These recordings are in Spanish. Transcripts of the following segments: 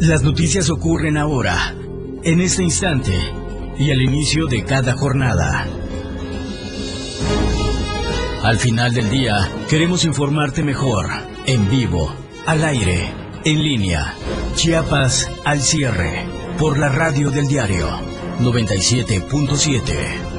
Las noticias ocurren ahora, en este instante y al inicio de cada jornada. Al final del día, queremos informarte mejor, en vivo, al aire, en línea. Chiapas al cierre, por la radio del diario 97.7.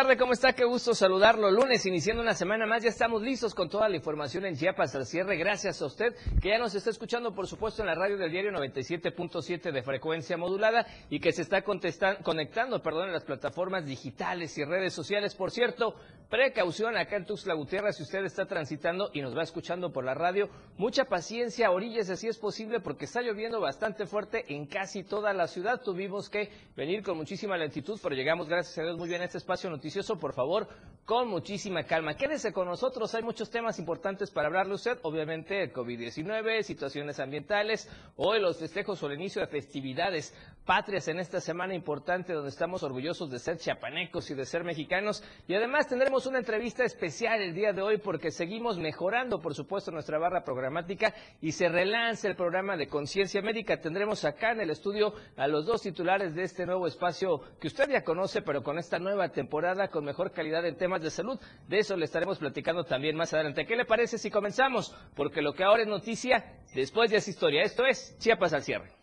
¿Cómo está? Qué gusto saludarlo. Lunes, iniciando una semana más, ya estamos listos con toda la información en Chiapas al cierre. Gracias a usted que ya nos está escuchando, por supuesto, en la radio del diario 97.7 de frecuencia modulada y que se está conectando perdón, en las plataformas digitales y redes sociales. Por cierto, precaución acá en Tuxtla Gutiérrez si usted está transitando y nos va escuchando por la radio. Mucha paciencia, orillas así es posible porque está lloviendo bastante fuerte en casi toda la ciudad. Tuvimos que venir con muchísima lentitud, pero llegamos, gracias a Dios, muy bien a este espacio noticioso por favor, con muchísima calma. Quédese con nosotros, hay muchos temas importantes para hablarle usted, obviamente el COVID-19, situaciones ambientales, hoy los festejos o el inicio de festividades patrias en esta semana importante donde estamos orgullosos de ser chiapanecos y de ser mexicanos y además tendremos una entrevista especial el día de hoy porque seguimos mejorando, por supuesto, nuestra barra programática y se relanza el programa de Conciencia Médica. Tendremos acá en el estudio a los dos titulares de este nuevo espacio que usted ya conoce, pero con esta nueva temporada con mejor calidad en temas de salud. De eso le estaremos platicando también más adelante. ¿Qué le parece si comenzamos? Porque lo que ahora es noticia, después ya es historia. Esto es Chiapas al cierre.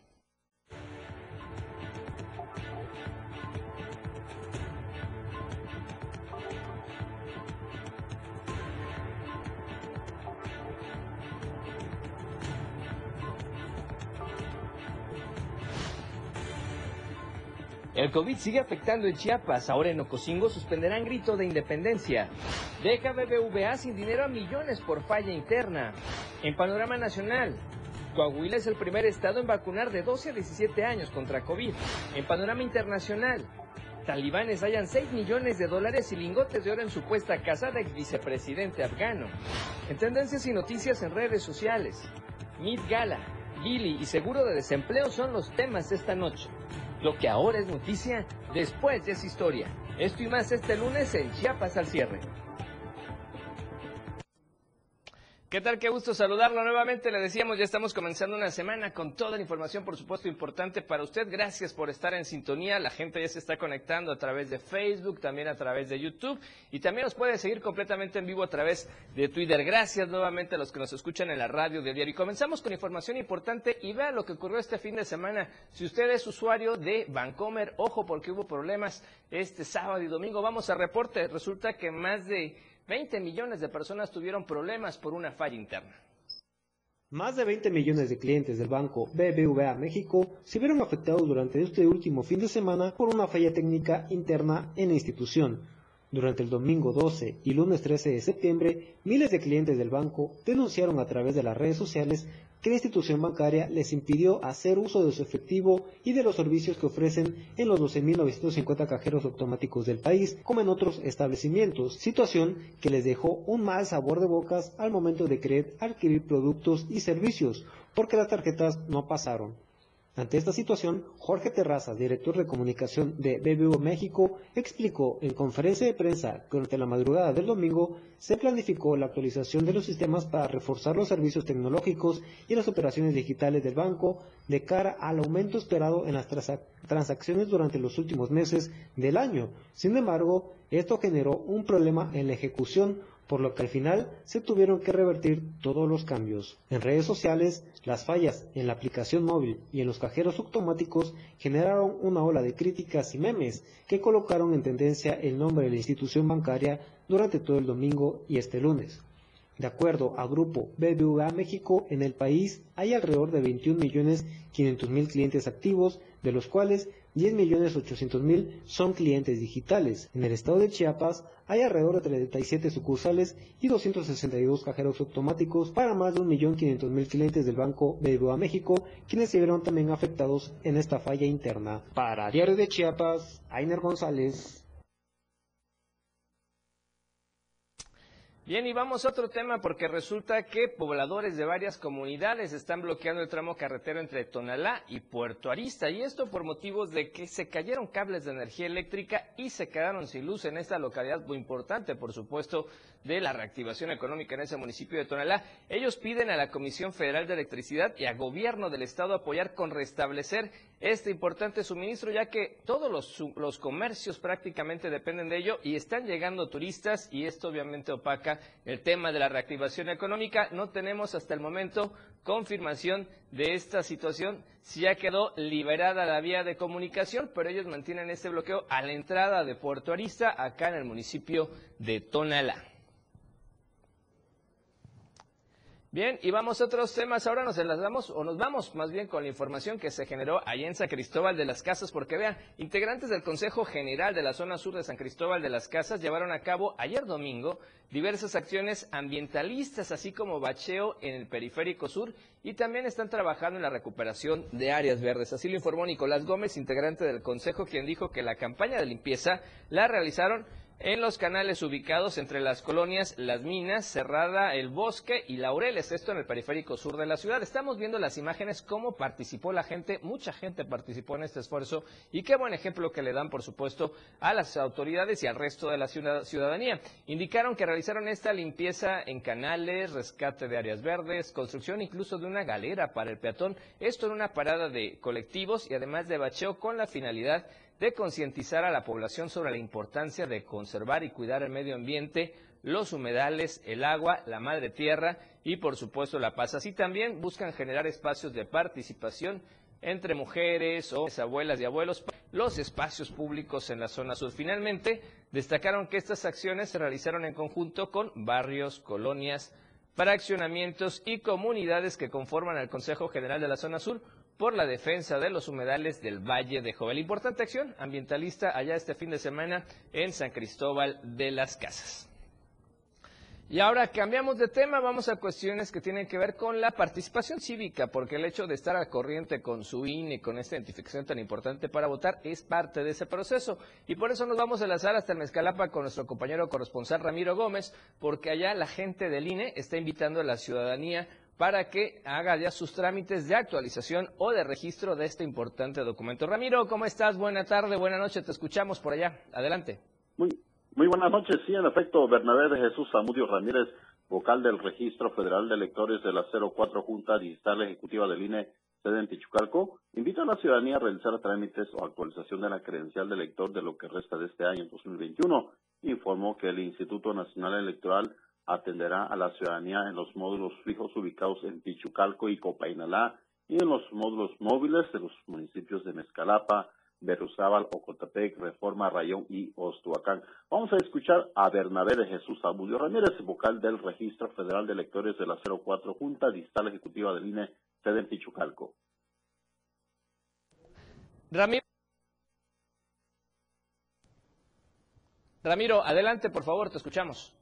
El COVID sigue afectando en Chiapas. Ahora en Ocosingo suspenderán grito de independencia. Deja BBVA sin dinero a millones por falla interna. En panorama nacional, Coahuila es el primer estado en vacunar de 12 a 17 años contra COVID. En panorama internacional, talibanes hallan 6 millones de dólares y lingotes de oro en supuesta casa del vicepresidente afgano. En tendencias y noticias en redes sociales, Mid Gala, Gili y seguro de desempleo son los temas de esta noche. Lo que ahora es noticia, después ya es historia. Esto y más este lunes en Chiapas al cierre. ¿Qué tal? Qué gusto saludarlo nuevamente. Le decíamos, ya estamos comenzando una semana con toda la información, por supuesto, importante para usted. Gracias por estar en sintonía. La gente ya se está conectando a través de Facebook, también a través de YouTube y también nos puede seguir completamente en vivo a través de Twitter. Gracias nuevamente a los que nos escuchan en la radio de diario. Y comenzamos con información importante y vea lo que ocurrió este fin de semana. Si usted es usuario de Vancomer, ojo porque hubo problemas este sábado y domingo. Vamos a reporte. Resulta que más de 20 millones de personas tuvieron problemas por una falla interna. Más de 20 millones de clientes del banco BBVA México se vieron afectados durante este último fin de semana por una falla técnica interna en la institución. Durante el domingo 12 y lunes 13 de septiembre, miles de clientes del banco denunciaron a través de las redes sociales que la institución bancaria les impidió hacer uso de su efectivo y de los servicios que ofrecen en los 12.950 cajeros automáticos del país, como en otros establecimientos, situación que les dejó un mal sabor de bocas al momento de querer adquirir productos y servicios, porque las tarjetas no pasaron. Ante esta situación, Jorge Terrazas, director de comunicación de BBO México, explicó en conferencia de prensa que durante la madrugada del domingo se planificó la actualización de los sistemas para reforzar los servicios tecnológicos y las operaciones digitales del banco de cara al aumento esperado en las transacciones durante los últimos meses del año. Sin embargo, esto generó un problema en la ejecución por lo que al final se tuvieron que revertir todos los cambios. En redes sociales, las fallas en la aplicación móvil y en los cajeros automáticos generaron una ola de críticas y memes que colocaron en tendencia el nombre de la institución bancaria durante todo el domingo y este lunes. De acuerdo a Grupo BBVA México, en el país hay alrededor de 21.500.000 clientes activos, de los cuales 10.800.000 son clientes digitales. En el estado de Chiapas hay alrededor de 37 sucursales y 262 cajeros automáticos para más de 1.500.000 clientes del Banco BBVA México, quienes se vieron también afectados en esta falla interna. Para Diario de Chiapas, Ainer González. Bien, y vamos a otro tema porque resulta que pobladores de varias comunidades están bloqueando el tramo carretero entre Tonalá y Puerto Arista. Y esto por motivos de que se cayeron cables de energía eléctrica y se quedaron sin luz en esta localidad muy importante, por supuesto, de la reactivación económica en ese municipio de Tonalá. Ellos piden a la Comisión Federal de Electricidad y a Gobierno del Estado apoyar con restablecer este importante suministro, ya que todos los, los comercios prácticamente dependen de ello y están llegando turistas y esto obviamente opaca el tema de la reactivación económica. No tenemos hasta el momento confirmación de esta situación. Si ya quedó liberada la vía de comunicación, pero ellos mantienen este bloqueo a la entrada de Puerto Arista, acá en el municipio de Tonalá. Bien, y vamos a otros temas. Ahora nos enlazamos, o nos vamos más bien con la información que se generó allá en San Cristóbal de las Casas, porque vean, integrantes del Consejo General de la Zona Sur de San Cristóbal de las Casas llevaron a cabo ayer domingo diversas acciones ambientalistas, así como bacheo en el periférico sur, y también están trabajando en la recuperación de áreas verdes. Así lo informó Nicolás Gómez, integrante del Consejo, quien dijo que la campaña de limpieza la realizaron en los canales ubicados entre las colonias Las Minas, Cerrada, El Bosque y Laureles, esto en el periférico sur de la ciudad. Estamos viendo las imágenes, cómo participó la gente, mucha gente participó en este esfuerzo y qué buen ejemplo que le dan, por supuesto, a las autoridades y al resto de la ciudadanía. Indicaron que realizaron esta limpieza en canales, rescate de áreas verdes, construcción incluso de una galera para el peatón, esto en una parada de colectivos y además de bacheo con la finalidad de concientizar a la población sobre la importancia de conservar y cuidar el medio ambiente, los humedales, el agua, la madre tierra y por supuesto la paz. Así también buscan generar espacios de participación entre mujeres o abuelas y abuelos, los espacios públicos en la zona sur. Finalmente, destacaron que estas acciones se realizaron en conjunto con barrios, colonias, fraccionamientos y comunidades que conforman el Consejo General de la Zona Sur, por la defensa de los humedales del Valle de Jovel. Importante acción ambientalista allá este fin de semana en San Cristóbal de las Casas. Y ahora cambiamos de tema, vamos a cuestiones que tienen que ver con la participación cívica, porque el hecho de estar al corriente con su INE, con esta identificación tan importante para votar, es parte de ese proceso. Y por eso nos vamos a enlazar hasta el Mezcalapa con nuestro compañero corresponsal Ramiro Gómez, porque allá la gente del INE está invitando a la ciudadanía para que haga ya sus trámites de actualización o de registro de este importante documento. Ramiro, ¿cómo estás? Buena tarde, buena noche, te escuchamos por allá. Adelante. Muy, muy buenas noches. Sí, en efecto, Bernabé de Jesús Zamudio Ramírez, vocal del Registro Federal de Electores de la 04 Junta Digital Ejecutiva del INE, sede en Tichucalco, invita a la ciudadanía a realizar trámites o actualización de la credencial de elector de lo que resta de este año 2021. Informó que el Instituto Nacional Electoral atenderá a la ciudadanía en los módulos fijos ubicados en Tichucalco y Copainalá y en los módulos móviles de los municipios de Mezcalapa, Berruzabal, Ocotepec, Reforma, Rayón y Ostuacán. Vamos a escuchar a Bernabé de Jesús Abulio Ramírez, vocal del Registro Federal de Electores de la 04 Junta Distal Ejecutiva del INE, sede en Tichucalco. Ramiro. Ramiro, adelante, por favor, te escuchamos.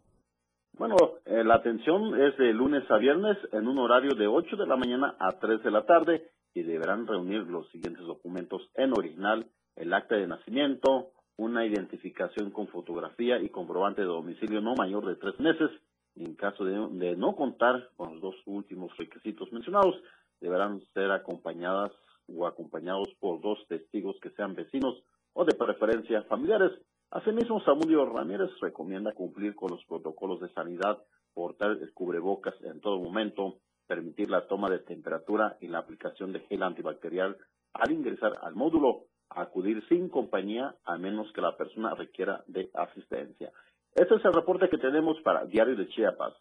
Bueno, eh, la atención es de lunes a viernes en un horario de 8 de la mañana a 3 de la tarde y deberán reunir los siguientes documentos en original, el acta de nacimiento, una identificación con fotografía y comprobante de domicilio no mayor de tres meses. En caso de, de no contar con los dos últimos requisitos mencionados, deberán ser acompañadas o acompañados por dos testigos que sean vecinos o de preferencia familiares. Asimismo, Samudio Ramírez recomienda cumplir con los protocolos de sanidad, portar el cubrebocas en todo momento, permitir la toma de temperatura y la aplicación de gel antibacterial al ingresar al módulo, acudir sin compañía a menos que la persona requiera de asistencia. Este es el reporte que tenemos para Diario de Chiapas.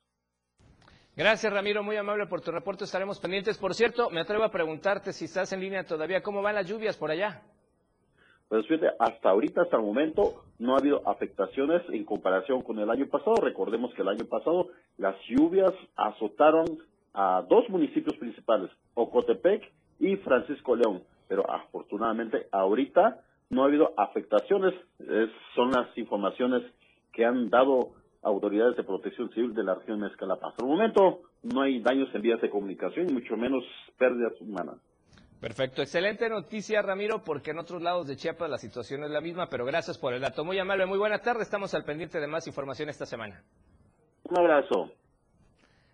Gracias, Ramiro, muy amable por tu reporte. Estaremos pendientes. Por cierto, me atrevo a preguntarte si estás en línea todavía, ¿cómo van las lluvias por allá? Pues fíjate, hasta ahorita, hasta el momento, no ha habido afectaciones en comparación con el año pasado. Recordemos que el año pasado las lluvias azotaron a dos municipios principales, Ocotepec y Francisco León. Pero afortunadamente ahorita no ha habido afectaciones. son las informaciones que han dado autoridades de protección civil de la región de Escalapa. Hasta el momento no hay daños en vías de comunicación mucho menos pérdidas humanas. Perfecto, excelente noticia Ramiro, porque en otros lados de Chiapas la situación es la misma, pero gracias por el dato. Muy amable, muy buena tarde, estamos al pendiente de más información esta semana. Un abrazo.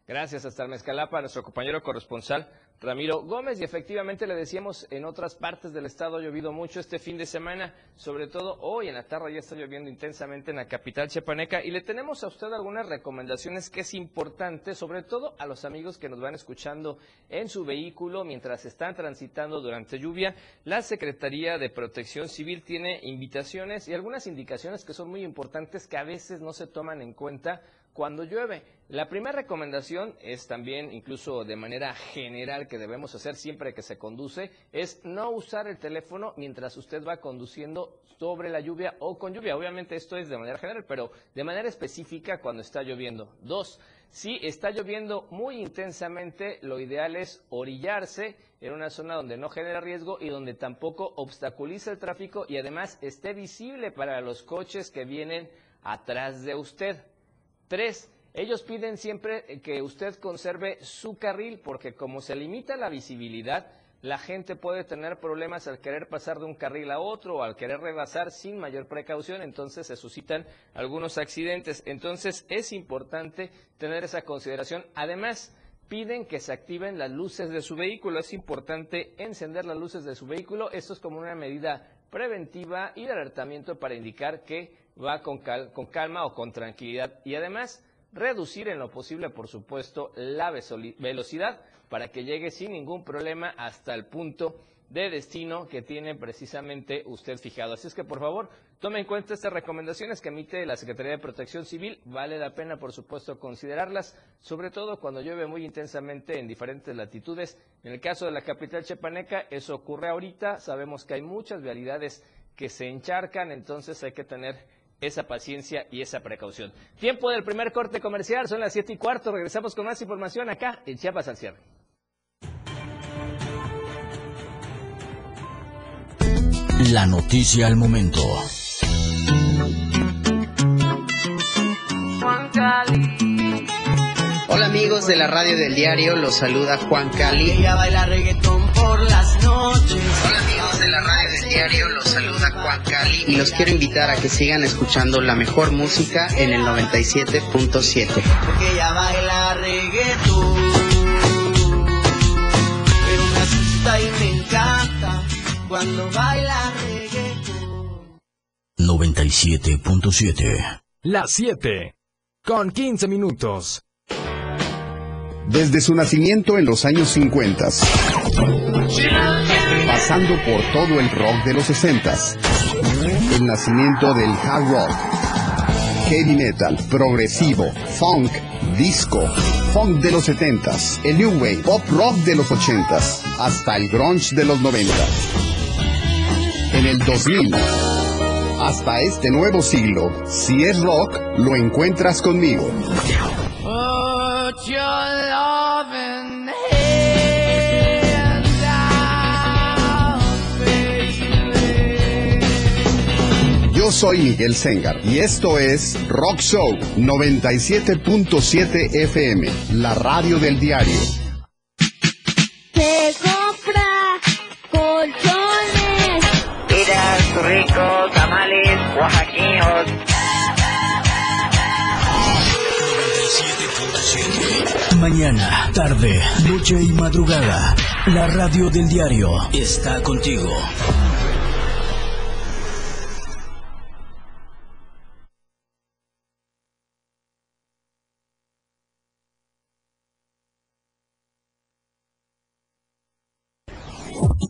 Gracias hasta el Mezcalapa, nuestro compañero corresponsal Ramiro Gómez. Y efectivamente le decíamos, en otras partes del estado ha llovido mucho este fin de semana, sobre todo hoy en la tarde ya está lloviendo intensamente en la capital chiapaneca. Y le tenemos a usted algunas recomendaciones que es importante, sobre todo a los amigos que nos van escuchando en su vehículo mientras están transitando durante lluvia. La Secretaría de Protección Civil tiene invitaciones y algunas indicaciones que son muy importantes que a veces no se toman en cuenta cuando llueve. La primera recomendación es también, incluso de manera general, que debemos hacer siempre que se conduce, es no usar el teléfono mientras usted va conduciendo sobre la lluvia o con lluvia. Obviamente esto es de manera general, pero de manera específica cuando está lloviendo. Dos, si está lloviendo muy intensamente, lo ideal es orillarse en una zona donde no genera riesgo y donde tampoco obstaculiza el tráfico y además esté visible para los coches que vienen atrás de usted. Tres, ellos piden siempre que usted conserve su carril porque como se limita la visibilidad, la gente puede tener problemas al querer pasar de un carril a otro o al querer rebasar sin mayor precaución, entonces se suscitan algunos accidentes. Entonces es importante tener esa consideración. Además, piden que se activen las luces de su vehículo. Es importante encender las luces de su vehículo. Esto es como una medida preventiva y de alertamiento para indicar que va con, con calma o con tranquilidad. Y además, reducir en lo posible, por supuesto, la velocidad para que llegue sin ningún problema hasta el punto de destino que tiene precisamente usted fijado. Así es que, por favor, tome en cuenta estas recomendaciones que emite la Secretaría de Protección Civil. Vale la pena, por supuesto, considerarlas, sobre todo cuando llueve muy intensamente en diferentes latitudes. En el caso de la capital chepaneca, eso ocurre ahorita. Sabemos que hay muchas vialidades que se encharcan, entonces hay que tener esa paciencia y esa precaución. Tiempo del primer corte comercial, son las siete y cuarto. Regresamos con más información acá en Chiapas al cierre. La noticia al momento. Hola amigos de la radio del diario, los saluda Juan Cali. Ella baila reggaetón por las noches. Hola amigos de la radio del diario, los saluda Juan Cali y los quiero invitar a que sigan escuchando la mejor música en el 97.7. Porque ella baila reggaetón. Pero me asusta y me encanta cuando baila reggaetón. 97.7 Las 7 con 15 minutos. Desde su nacimiento en los años 50, pasando por todo el rock de los 60, el nacimiento del hard rock, heavy metal, progresivo, funk, disco, funk de los 70, el new wave, pop rock de los 80, hasta el grunge de los 90. En el 2000, hasta este nuevo siglo, si es rock, lo encuentras conmigo. Yo soy Miguel Sengar y esto es Rock Show 97.7 FM, la radio del diario. Se compra colchones. Tiras ricos, tamales, oaxaqueños. Mañana, tarde, noche y madrugada, la radio del diario está contigo.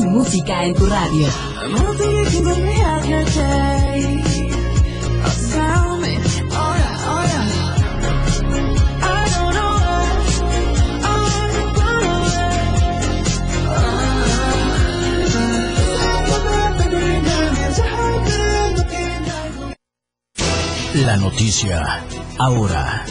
Música en tu radio. La noticia ahora.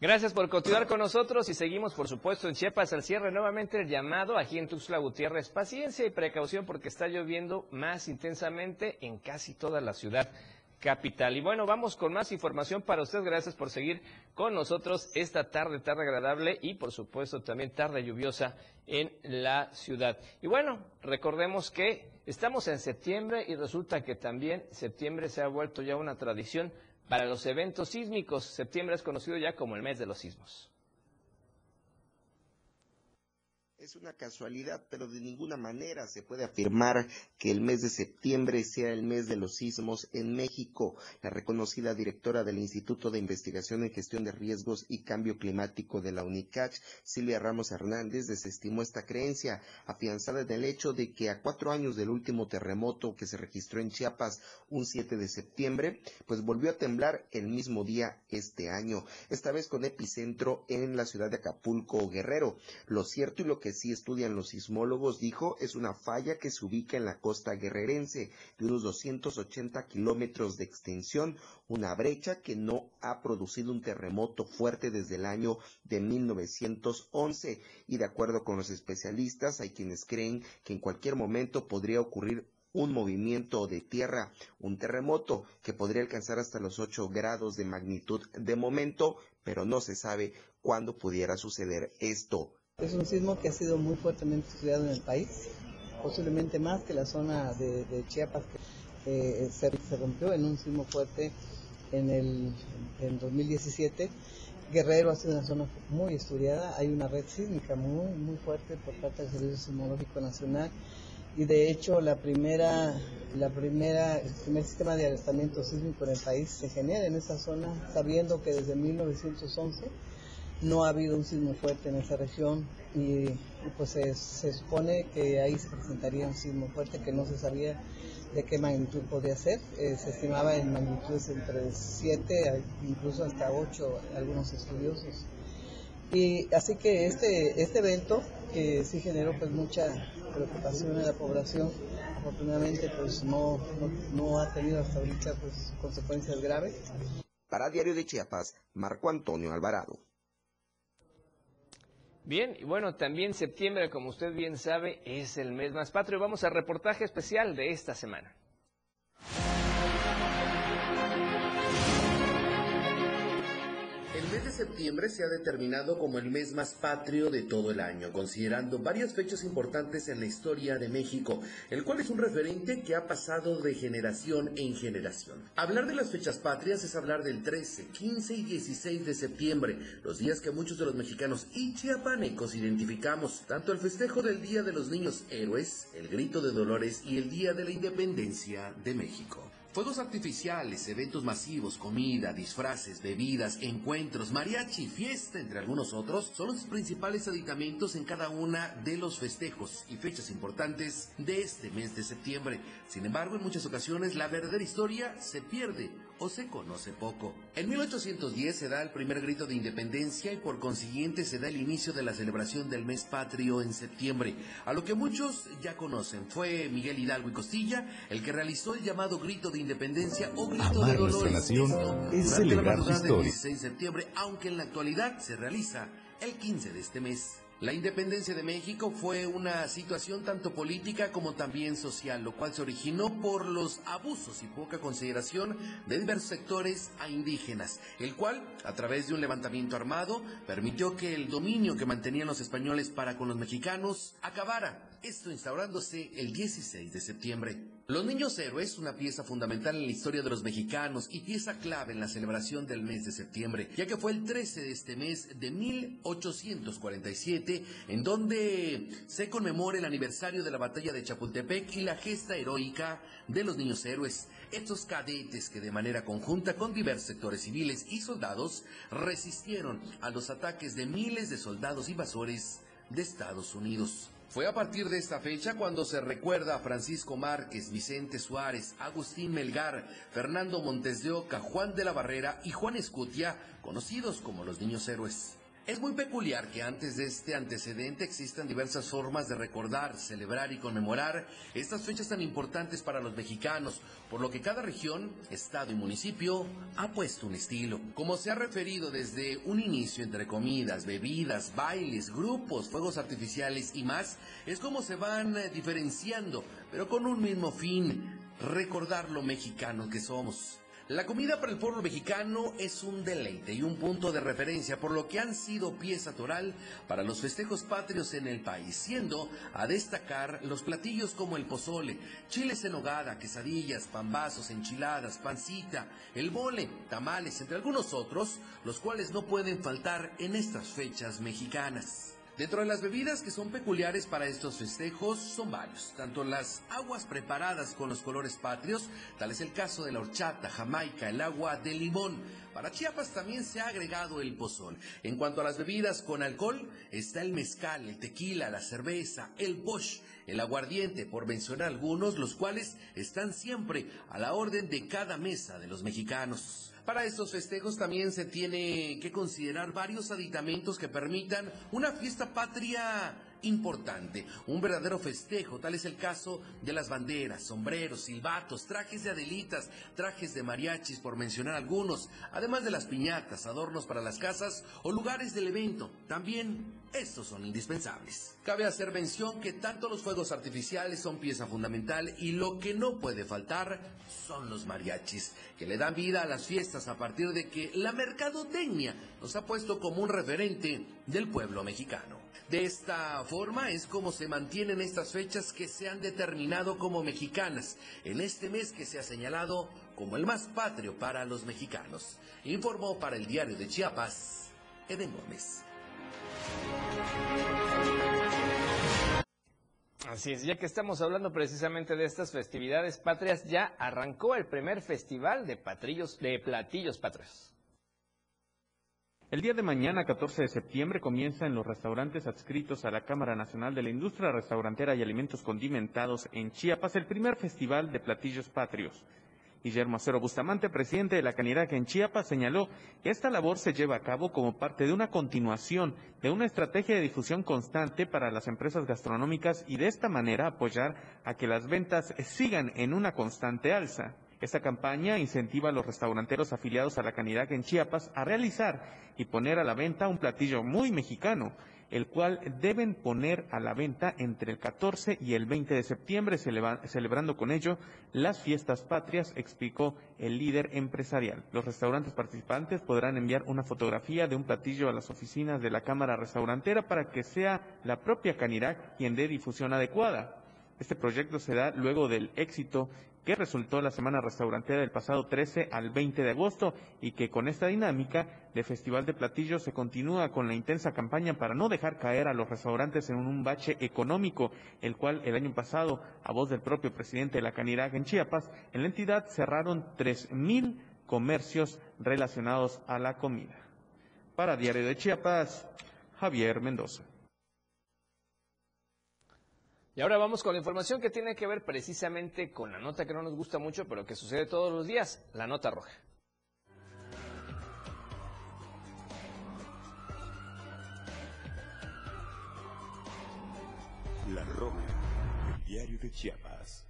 Gracias por continuar con nosotros y seguimos, por supuesto, en Chiapas al cierre. Nuevamente el llamado aquí en Tuxtla Gutiérrez. Paciencia y precaución porque está lloviendo más intensamente en casi toda la ciudad capital. Y bueno, vamos con más información para usted. Gracias por seguir con nosotros esta tarde, tarde agradable y por supuesto también tarde lluviosa en la ciudad. Y bueno, recordemos que estamos en septiembre y resulta que también septiembre se ha vuelto ya una tradición para los eventos sísmicos. Septiembre es conocido ya como el mes de los sismos. Es una casualidad, pero de ninguna manera se puede afirmar que el mes de septiembre sea el mes de los sismos en México. La reconocida directora del Instituto de Investigación en Gestión de Riesgos y Cambio Climático de la UNICACH, Silvia Ramos Hernández, desestimó esta creencia, afianzada en el hecho de que a cuatro años del último terremoto que se registró en Chiapas un 7 de septiembre, pues volvió a temblar el mismo día este año, esta vez con epicentro en la ciudad de Acapulco, Guerrero. Lo cierto y lo que sí estudian los sismólogos, dijo, es una falla que se ubica en la costa guerrerense de unos 280 kilómetros de extensión, una brecha que no ha producido un terremoto fuerte desde el año de 1911 y de acuerdo con los especialistas hay quienes creen que en cualquier momento podría ocurrir un movimiento de tierra, un terremoto que podría alcanzar hasta los 8 grados de magnitud de momento, pero no se sabe cuándo pudiera suceder esto. Es un sismo que ha sido muy fuertemente estudiado en el país, posiblemente más que la zona de, Chiapas que eh, se, rompió en un sismo fuerte en el en 2017. Guerrero ha sido una zona muy estudiada, hay una red sísmica muy muy fuerte por parte del Servicio Sismológico Nacional y de hecho la primera la primera el primer sistema de alertamiento sísmico en el país se genera en esa zona sabiendo que desde 1911 no ha habido un sismo fuerte en esa región y, pues se, supone que ahí se presentaría un sismo fuerte que no se sabía de qué magnitud podía ser. Eh, se estimaba en magnitudes entre 7 incluso hasta 8 algunos estudiosos. Y así que este, este evento que sí generó pues mucha preocupación en la población, afortunadamente pues no, no, no ha tenido hasta ahorita pues consecuencias graves. Para Diario de Chiapas, Marco Antonio Alvarado. Bien, y bueno, también septiembre, como usted bien sabe, es el mes más patrio. Vamos al reportaje especial de esta semana. El mes de septiembre se ha determinado como el mes más patrio de todo el año, considerando varias fechas importantes en la historia de México, el cual es un referente que ha pasado de generación en generación. Hablar de las fechas patrias es hablar del 13, 15 y 16 de septiembre, los días que muchos de los mexicanos y chiapanecos identificamos, tanto el festejo del Día de los Niños Héroes, el Grito de Dolores y el Día de la Independencia de México. Fuegos artificiales, eventos masivos, comida, disfraces, bebidas, encuentros, mariachi, fiesta, entre algunos otros, son los principales aditamentos en cada una de los festejos y fechas importantes de este mes de septiembre. Sin embargo, en muchas ocasiones la verdadera historia se pierde o se conoce poco. En 1810 se da el primer grito de independencia y por consiguiente se da el inicio de la celebración del mes patrio en septiembre, a lo que muchos ya conocen. Fue Miguel Hidalgo y Costilla el que realizó el llamado grito de independencia o grito Amar de dolores. nación Esto, es durante celebrar la su madrugada del historia. 16 de septiembre, aunque en la actualidad se realiza el 15 de este mes. La independencia de México fue una situación tanto política como también social, lo cual se originó por los abusos y poca consideración de diversos sectores a indígenas, el cual, a través de un levantamiento armado, permitió que el dominio que mantenían los españoles para con los mexicanos acabara, esto instaurándose el 16 de septiembre. Los Niños Héroes, una pieza fundamental en la historia de los mexicanos y pieza clave en la celebración del mes de septiembre, ya que fue el 13 de este mes de 1847, en donde se conmemora el aniversario de la batalla de Chapultepec y la gesta heroica de los Niños Héroes. Estos cadetes que de manera conjunta con diversos sectores civiles y soldados resistieron a los ataques de miles de soldados invasores de Estados Unidos. Fue a partir de esta fecha cuando se recuerda a Francisco Márquez, Vicente Suárez, Agustín Melgar, Fernando Montes de Oca, Juan de la Barrera y Juan Escutia, conocidos como los Niños Héroes. Es muy peculiar que antes de este antecedente existan diversas formas de recordar, celebrar y conmemorar estas fechas tan importantes para los mexicanos, por lo que cada región, estado y municipio ha puesto un estilo. Como se ha referido desde un inicio entre comidas, bebidas, bailes, grupos, fuegos artificiales y más, es como se van eh, diferenciando, pero con un mismo fin, recordar lo mexicano que somos. La comida para el pueblo mexicano es un deleite y un punto de referencia, por lo que han sido pieza toral para los festejos patrios en el país, siendo a destacar los platillos como el pozole, chiles en hogada, quesadillas, pambazos, enchiladas, pancita, el mole, tamales, entre algunos otros, los cuales no pueden faltar en estas fechas mexicanas. Dentro de las bebidas que son peculiares para estos festejos son varios, tanto las aguas preparadas con los colores patrios, tal es el caso de la horchata, jamaica, el agua de limón. Para Chiapas también se ha agregado el pozol. En cuanto a las bebidas con alcohol, está el mezcal, el tequila, la cerveza, el bosch, el aguardiente, por mencionar algunos, los cuales están siempre a la orden de cada mesa de los mexicanos. Para estos festejos también se tiene que considerar varios aditamentos que permitan una fiesta patria importante, un verdadero festejo, tal es el caso de las banderas, sombreros, silbatos, trajes de adelitas, trajes de mariachis, por mencionar algunos, además de las piñatas, adornos para las casas o lugares del evento. También estos son indispensables. Cabe hacer mención que tanto los fuegos artificiales son pieza fundamental y lo que no puede faltar son los mariachis, que le dan vida a las fiestas a partir de que la mercadotecnia nos ha puesto como un referente del pueblo mexicano. De esta forma es como se mantienen estas fechas que se han determinado como mexicanas en este mes que se ha señalado como el más patrio para los mexicanos. Informó para el diario de Chiapas, Eden Gómez. Así es, ya que estamos hablando precisamente de estas festividades patrias, ya arrancó el primer festival de, patrillos, de platillos patrios. El día de mañana, 14 de septiembre, comienza en los restaurantes adscritos a la Cámara Nacional de la Industria Restaurantera y Alimentos Condimentados en Chiapas el primer festival de platillos patrios. Guillermo Acero Bustamante, presidente de la Canirac en Chiapas, señaló que esta labor se lleva a cabo como parte de una continuación de una estrategia de difusión constante para las empresas gastronómicas y de esta manera apoyar a que las ventas sigan en una constante alza. Esta campaña incentiva a los restauranteros afiliados a la Canidad en Chiapas a realizar y poner a la venta un platillo muy mexicano, el cual deben poner a la venta entre el 14 y el 20 de septiembre, celebrando con ello las fiestas patrias, explicó el líder empresarial. Los restaurantes participantes podrán enviar una fotografía de un platillo a las oficinas de la Cámara Restaurantera para que sea la propia Canirac quien dé difusión adecuada. Este proyecto se da luego del éxito que resultó la semana restaurantera del pasado 13 al 20 de agosto y que con esta dinámica de Festival de Platillos se continúa con la intensa campaña para no dejar caer a los restaurantes en un bache económico, el cual el año pasado, a voz del propio presidente de la Canidad en Chiapas, en la entidad cerraron 3.000 comercios relacionados a la comida. Para Diario de Chiapas, Javier Mendoza. Y ahora vamos con la información que tiene que ver precisamente con la nota que no nos gusta mucho, pero que sucede todos los días, la nota roja. La roja, el diario de Chiapas.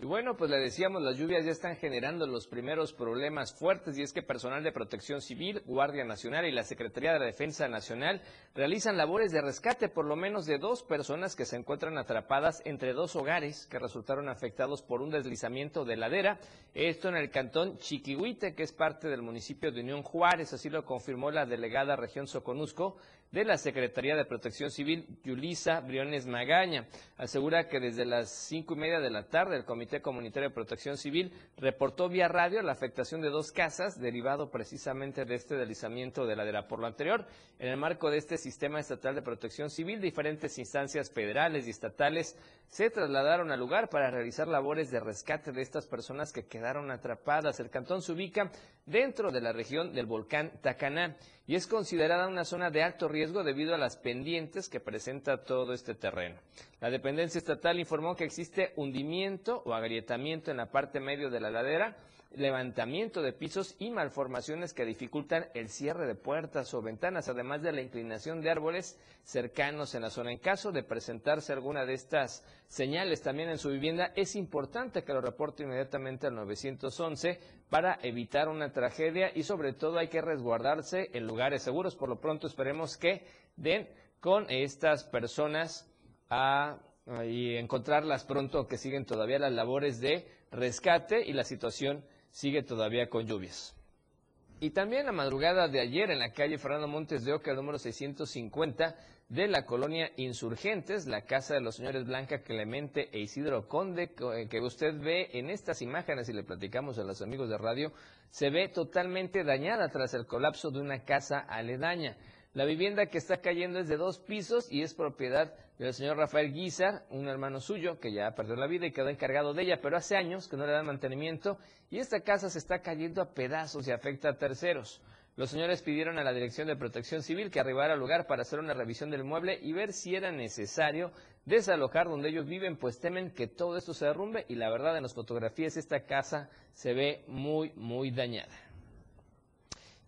Y bueno, pues le decíamos, las lluvias ya están generando los primeros problemas fuertes y es que personal de protección civil, Guardia Nacional y la Secretaría de la Defensa Nacional realizan labores de rescate por lo menos de dos personas que se encuentran atrapadas entre dos hogares que resultaron afectados por un deslizamiento de ladera. Esto en el cantón Chiquihuite, que es parte del municipio de Unión Juárez, así lo confirmó la delegada región Soconusco de la Secretaría de Protección Civil, Yulisa Briones Magaña. Asegura que desde las cinco y media de la tarde el Comité Comunitario de Protección Civil reportó vía radio la afectación de dos casas derivado precisamente de este deslizamiento de ladera. Por lo anterior, en el marco de este sistema estatal de protección civil, diferentes instancias federales y estatales se trasladaron al lugar para realizar labores de rescate de estas personas que quedaron atrapadas. El cantón se ubica dentro de la región del volcán Tacaná y es considerada una zona de alto riesgo debido a las pendientes que presenta todo este terreno. La dependencia estatal informó que existe hundimiento o agrietamiento en la parte medio de la ladera, levantamiento de pisos y malformaciones que dificultan el cierre de puertas o ventanas, además de la inclinación de árboles cercanos en la zona. En caso de presentarse alguna de estas señales también en su vivienda, es importante que lo reporte inmediatamente al 911 para evitar una tragedia y sobre todo hay que resguardarse en lugares seguros. Por lo pronto esperemos que den con estas personas a, y encontrarlas pronto que siguen todavía las labores de rescate y la situación sigue todavía con lluvias. Y también la madrugada de ayer en la calle Fernando Montes de Oca, número 650 de la colonia Insurgentes, la casa de los señores Blanca Clemente e Isidro Conde, eh, que usted ve en estas imágenes y le platicamos a los amigos de radio, se ve totalmente dañada tras el colapso de una casa aledaña. La vivienda que está cayendo es de dos pisos y es propiedad del señor Rafael Guizar, un hermano suyo que ya perdió la vida y quedó encargado de ella, pero hace años que no le dan mantenimiento y esta casa se está cayendo a pedazos y afecta a terceros. Los señores pidieron a la Dirección de Protección Civil que arribara al lugar para hacer una revisión del mueble y ver si era necesario desalojar donde ellos viven, pues temen que todo esto se derrumbe y la verdad en las fotografías esta casa se ve muy, muy dañada.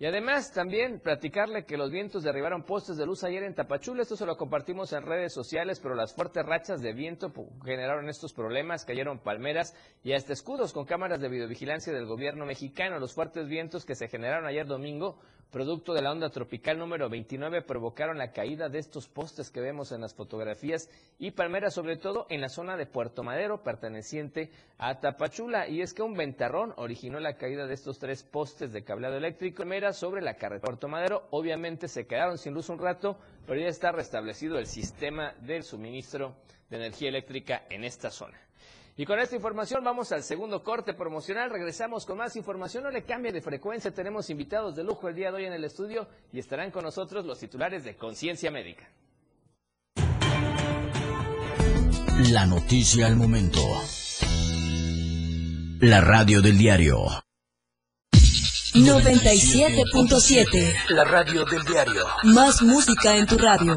Y además también platicarle que los vientos derribaron postes de luz ayer en Tapachula. Esto se lo compartimos en redes sociales, pero las fuertes rachas de viento generaron estos problemas. Cayeron palmeras y hasta escudos con cámaras de videovigilancia del gobierno mexicano. Los fuertes vientos que se generaron ayer domingo producto de la onda tropical número 29, provocaron la caída de estos postes que vemos en las fotografías y palmeras, sobre todo en la zona de Puerto Madero, perteneciente a Tapachula. Y es que un ventarrón originó la caída de estos tres postes de cableado eléctrico palmeras sobre la carretera Puerto Madero. Obviamente se quedaron sin luz un rato, pero ya está restablecido el sistema del suministro de energía eléctrica en esta zona. Y con esta información vamos al segundo corte promocional. Regresamos con más información. No le cambie de frecuencia. Tenemos invitados de lujo el día de hoy en el estudio y estarán con nosotros los titulares de Conciencia Médica. La noticia al momento. La radio del diario. 97.7. La radio del diario. Más música en tu radio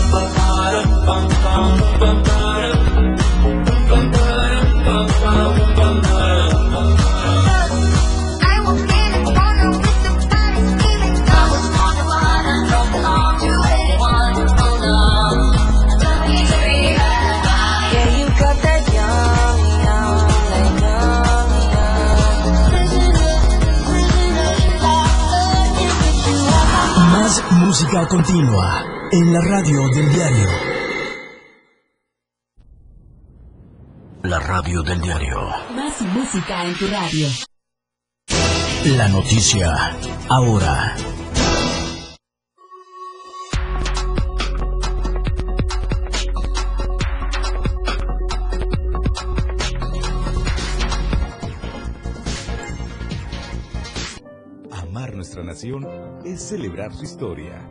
música continua en la radio del diario. La radio del diario. Más música en tu radio. La noticia ahora. Amar nuestra nación es celebrar su historia.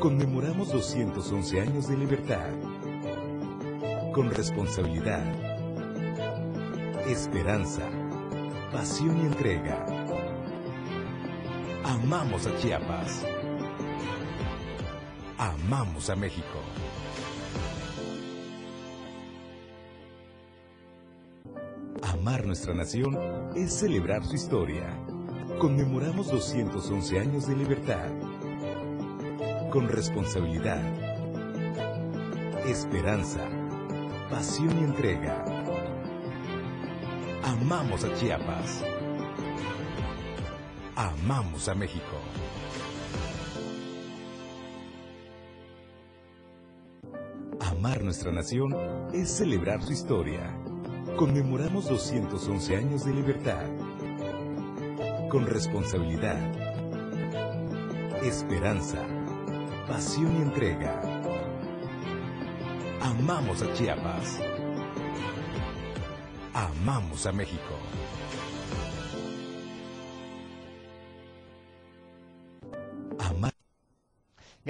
Conmemoramos 211 años de libertad. Con responsabilidad, esperanza, pasión y entrega. Amamos a Chiapas. Amamos a México. Amar nuestra nación es celebrar su historia. Conmemoramos 211 años de libertad. Con responsabilidad, esperanza, pasión y entrega. Amamos a Chiapas. Amamos a México. Amar nuestra nación es celebrar su historia. Conmemoramos 211 años de libertad. Con responsabilidad, esperanza, pasión y entrega. Amamos a Chiapas. Amamos a México.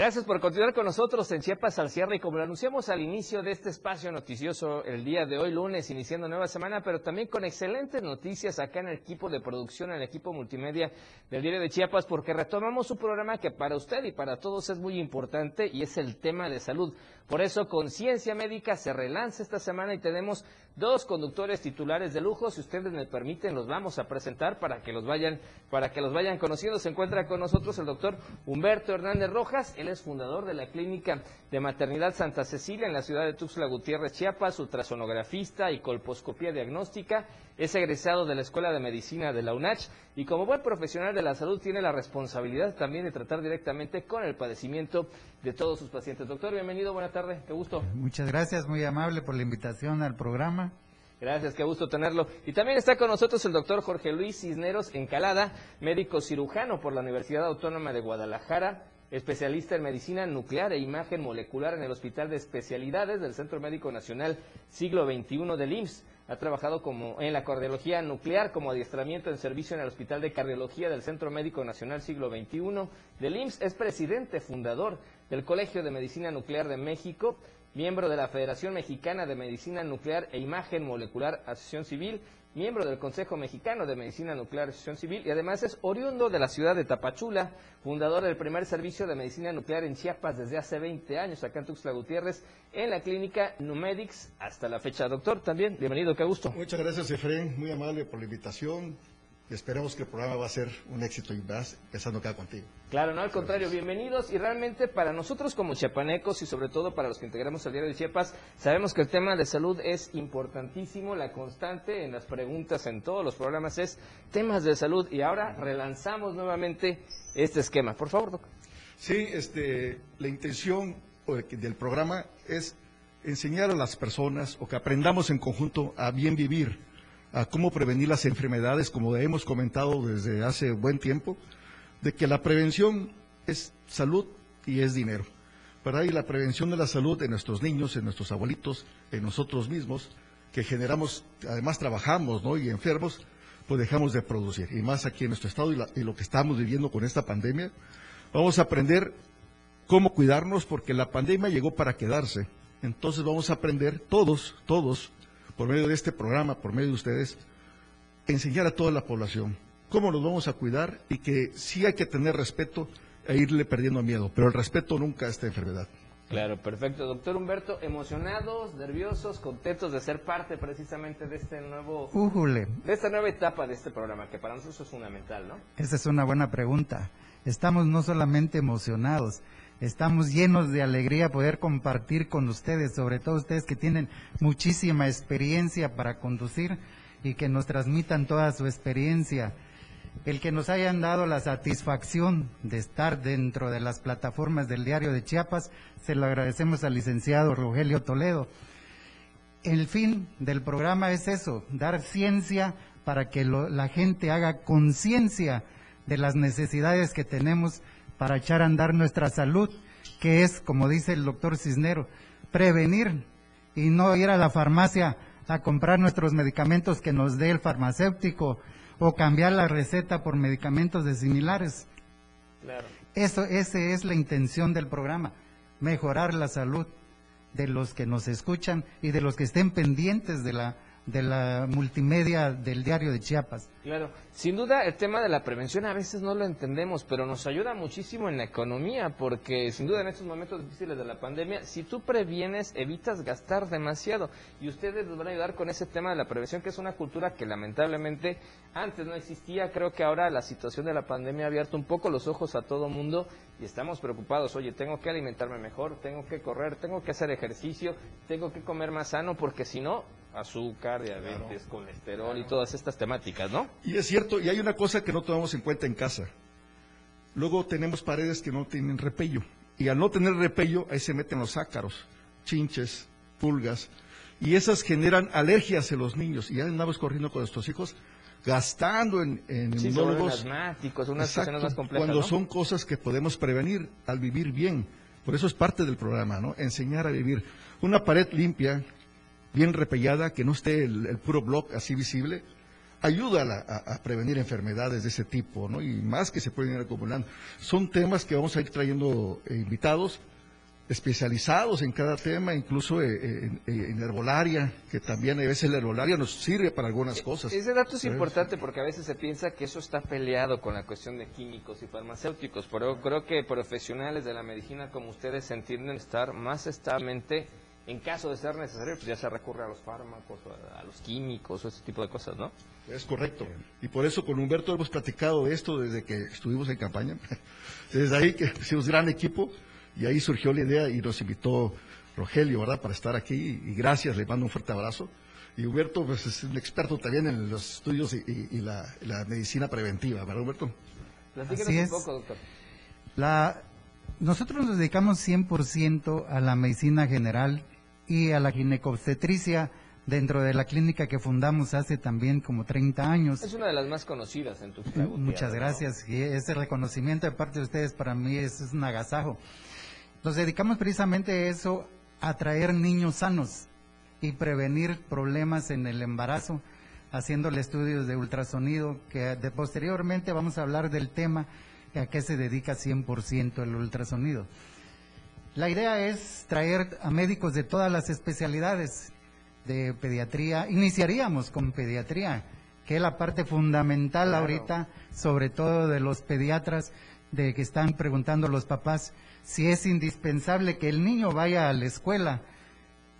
Gracias por continuar con nosotros en Chiapas al cierre y como lo anunciamos al inicio de este espacio noticioso el día de hoy lunes iniciando nueva semana pero también con excelentes noticias acá en el equipo de producción, en el equipo multimedia del diario de Chiapas porque retomamos un programa que para usted y para todos es muy importante y es el tema de salud. Por eso Conciencia Médica se relanza esta semana y tenemos dos conductores titulares de lujo. Si ustedes me permiten, los vamos a presentar para que los vayan, para que los vayan conociendo. Se encuentra con nosotros el doctor Humberto Hernández Rojas. Él fundador de la Clínica de Maternidad Santa Cecilia en la ciudad de Tuxtla Gutiérrez, Chiapas, ultrasonografista y colposcopía diagnóstica. Es egresado de la Escuela de Medicina de la UNACH y como buen profesional de la salud tiene la responsabilidad también de tratar directamente con el padecimiento de todos sus pacientes. Doctor, bienvenido, buena tarde, qué gusto. Muchas gracias, muy amable por la invitación al programa. Gracias, qué gusto tenerlo. Y también está con nosotros el doctor Jorge Luis Cisneros Encalada, médico cirujano por la Universidad Autónoma de Guadalajara, especialista en medicina nuclear e imagen molecular en el Hospital de Especialidades del Centro Médico Nacional Siglo XXI del IMSS. Ha trabajado como en la cardiología nuclear como adiestramiento en servicio en el Hospital de Cardiología del Centro Médico Nacional Siglo XXI del IMSS. Es presidente fundador del Colegio de Medicina Nuclear de México miembro de la Federación Mexicana de Medicina Nuclear e Imagen Molecular Asociación Civil, miembro del Consejo Mexicano de Medicina Nuclear Asociación Civil y además es oriundo de la ciudad de Tapachula, fundador del primer servicio de medicina nuclear en Chiapas desde hace 20 años, acá en Tuxtla Gutiérrez, en la clínica Numedics hasta la fecha. Doctor, también, bienvenido, qué gusto. Muchas gracias, Efraín, muy amable por la invitación. Esperemos que el programa va a ser un éxito y más, empezando acá contigo. Claro, no al contrario, bienvenidos y realmente para nosotros como chiapanecos y sobre todo para los que integramos el diario de Chiapas, sabemos que el tema de salud es importantísimo, la constante en las preguntas en todos los programas es temas de salud y ahora relanzamos nuevamente este esquema. Por favor, doctor. Sí, este, la intención del programa es enseñar a las personas o que aprendamos en conjunto a bien vivir a cómo prevenir las enfermedades, como hemos comentado desde hace buen tiempo, de que la prevención es salud y es dinero. Para ahí la prevención de la salud en nuestros niños, en nuestros abuelitos, en nosotros mismos, que generamos, además trabajamos ¿no? y enfermos, pues dejamos de producir. Y más aquí en nuestro estado y, y lo que estamos viviendo con esta pandemia, vamos a aprender cómo cuidarnos porque la pandemia llegó para quedarse. Entonces vamos a aprender todos, todos, por medio de este programa, por medio de ustedes, enseñar a toda la población cómo nos vamos a cuidar y que sí hay que tener respeto e irle perdiendo miedo, pero el respeto nunca a esta enfermedad. Claro, perfecto. Doctor Humberto, emocionados, nerviosos, contentos de ser parte precisamente de este nuevo... De esta nueva etapa de este programa, que para nosotros es fundamental, ¿no? Esa es una buena pregunta. Estamos no solamente emocionados, Estamos llenos de alegría poder compartir con ustedes, sobre todo ustedes que tienen muchísima experiencia para conducir y que nos transmitan toda su experiencia. El que nos hayan dado la satisfacción de estar dentro de las plataformas del diario de Chiapas, se lo agradecemos al licenciado Rogelio Toledo. El fin del programa es eso, dar ciencia para que la gente haga conciencia de las necesidades que tenemos para echar a andar nuestra salud, que es, como dice el doctor Cisnero, prevenir y no ir a la farmacia a comprar nuestros medicamentos que nos dé el farmacéutico o cambiar la receta por medicamentos de similares. Claro. Eso, esa es la intención del programa, mejorar la salud de los que nos escuchan y de los que estén pendientes de la, de la multimedia del diario de Chiapas. Claro, sin duda el tema de la prevención a veces no lo entendemos, pero nos ayuda muchísimo en la economía, porque sin duda en estos momentos difíciles de la pandemia, si tú previenes, evitas gastar demasiado. Y ustedes nos van a ayudar con ese tema de la prevención, que es una cultura que lamentablemente antes no existía. Creo que ahora la situación de la pandemia ha abierto un poco los ojos a todo mundo y estamos preocupados. Oye, tengo que alimentarme mejor, tengo que correr, tengo que hacer ejercicio, tengo que comer más sano, porque si no, azúcar, diabetes, colesterol y todas estas temáticas, ¿no? Y es cierto, y hay una cosa que no tomamos en cuenta en casa. Luego tenemos paredes que no tienen repello. Y al no tener repello, ahí se meten los ácaros, chinches, pulgas. Y esas generan alergias en los niños. Y ya andamos corriendo con nuestros hijos gastando en, en sí, inmunólogos. unas más complejas, cuando son cosas que podemos prevenir al vivir bien. Por eso es parte del programa, ¿no? Enseñar a vivir. Una pared limpia, bien repellada, que no esté el, puro bloque así visible, ayuda a, prevenir enfermedades de ese tipo, ¿no? Y más que se pueden ir acumulando. Son temas que vamos a ir trayendo eh, invitados especializados en cada tema, incluso eh, en, herbolaria, que también a veces la herbolaria nos sirve para algunas cosas. Ese dato es importante porque a veces se piensa que eso está peleado con la cuestión de químicos y farmacéuticos, pero creo que profesionales de la medicina como ustedes entienden estar más establemente en caso de ser necesario, pues ya se recurre a los fármacos, a, los químicos, o ese tipo de cosas, ¿no? Es correcto. Y por eso con Humberto hemos platicado de esto desde que estuvimos en campaña. Desde ahí que hicimos gran equipo y ahí surgió la idea y nos invitó Rogelio, ¿verdad?, para estar aquí. Y gracias, le mando un fuerte abrazo. Y Humberto pues, es un experto también en los estudios y, la, medicina preventiva, ¿verdad, Humberto? Así es. un poco, doctor. La, nosotros nos dedicamos 100% a la medicina general y a la ginecobstetricia dentro de la clínica que fundamos hace también como 30 años. Es una de las más conocidas en tu Muchas gracias. Y ese reconocimiento de parte de ustedes para mí es, un agasajo. Nos dedicamos precisamente a eso, a traer niños sanos y prevenir problemas en el embarazo, haciéndole estudios de ultrasonido, que de posteriormente vamos a hablar del tema a qué se dedica 100% el ultrasonido. La idea es traer a médicos de todas las especialidades de pediatría. Iniciaríamos con pediatría, que es la parte fundamental ahorita, sobre todo de los pediatras, de que están preguntando los papás si es indispensable que el niño vaya a la escuela.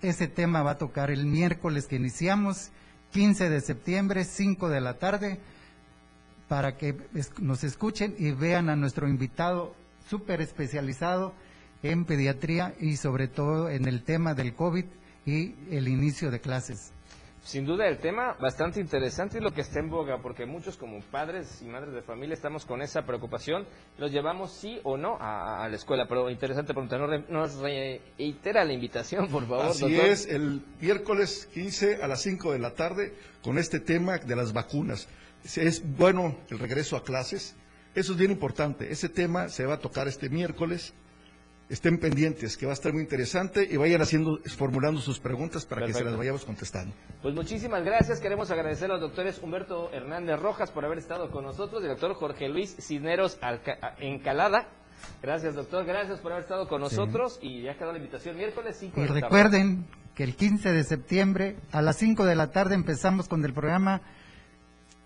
Ese tema va a tocar el miércoles que iniciamos, 15 de septiembre, 5 de la tarde, para que nos escuchen y vean a nuestro invitado súper especializado en pediatría y sobre todo en el tema del COVID y el inicio de clases. Sin duda el tema bastante interesante y lo que está en boga, porque muchos como padres y madres de familia estamos con esa preocupación, los llevamos sí o no a, la escuela, pero interesante pregunta, nos, reitera la invitación, por favor. Así es, el miércoles 15 a las 5 de la tarde con este tema de las vacunas. Es bueno el regreso a clases, eso es bien importante, ese tema se va a tocar este miércoles estén pendientes, que va a estar muy interesante y vayan haciendo, formulando sus preguntas para que se las vayamos contestando. Pues muchísimas gracias. Queremos agradecer a los doctores Humberto Hernández Rojas por haber estado con nosotros, el doctor Jorge Luis Cisneros Encalada. Gracias, doctor. Gracias por haber estado con nosotros y ya quedó la invitación miércoles 5 de la tarde. Y recuerden que el 15 de septiembre a las 5 de la tarde empezamos con el programa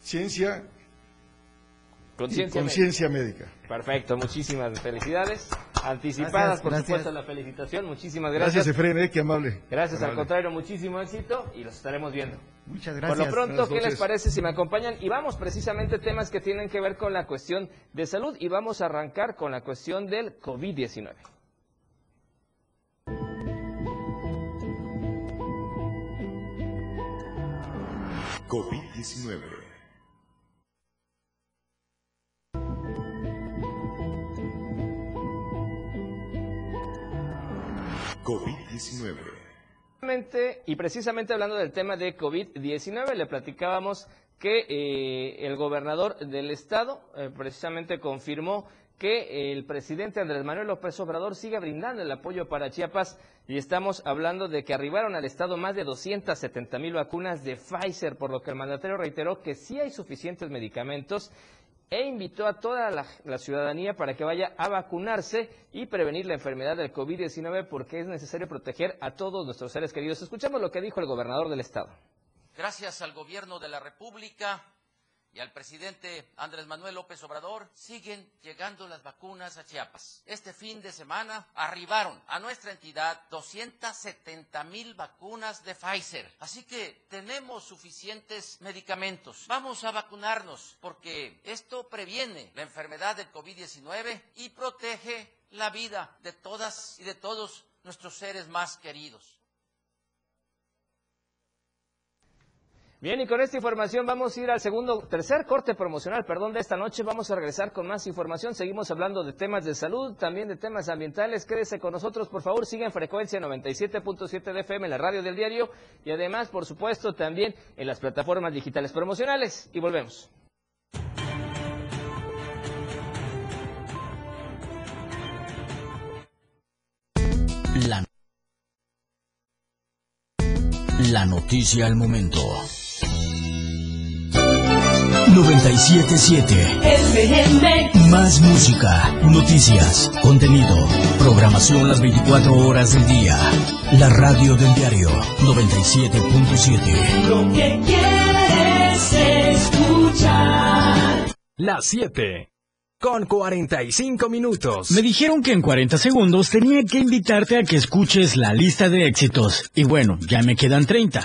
Ciencia Conciencia médica. Perfecto, muchísimas felicidades. Anticipadas, por supuesto, la felicitación. Muchísimas gracias. Gracias, Efraín, eh, qué amable. Gracias, al contrario, muchísimo éxito y los estaremos viendo. Muchas gracias. Por lo pronto, ¿qué les parece si me acompañan? Y vamos precisamente temas que tienen que ver con la cuestión de salud y vamos a arrancar con la cuestión del COVID-19. COVID-19 COVID-19. Y precisamente hablando del tema de COVID-19, le platicábamos que eh, el gobernador del estado eh, precisamente confirmó que el presidente Andrés Manuel López Obrador sigue brindando el apoyo para Chiapas y estamos hablando de que arribaron al estado más de 270 mil vacunas de Pfizer, por lo que el mandatario reiteró que sí hay suficientes medicamentos e invitó a toda la, ciudadanía para que vaya a vacunarse y prevenir la enfermedad del COVID-19 porque es necesario proteger a todos nuestros seres queridos. Escuchemos lo que dijo el gobernador del estado. Gracias al gobierno de la República y al presidente Andrés Manuel López Obrador siguen llegando las vacunas a Chiapas. Este fin de semana arribaron a nuestra entidad 270 mil vacunas de Pfizer. Así que tenemos suficientes medicamentos. Vamos a vacunarnos porque esto previene la enfermedad del COVID-19 y protege la vida de todas y de todos nuestros seres más queridos. Bien, y con esta información vamos a ir al segundo, tercer corte promocional, perdón, de esta noche. Vamos a regresar con más información. Seguimos hablando de temas de salud, también de temas ambientales. Quédese con nosotros, por favor. Siga en frecuencia 97.7 de FM, en la radio del diario. Y además, por supuesto, también en las plataformas digitales promocionales. Y volvemos. La, la noticia al momento. 977 Más música, noticias, contenido, programación las 24 horas del día. La radio del diario 97.7. Lo que quieres escuchar. Las 7 con 45 minutos. Me dijeron que en 40 segundos tenía que invitarte a que escuches la lista de éxitos. Y bueno, ya me quedan 30.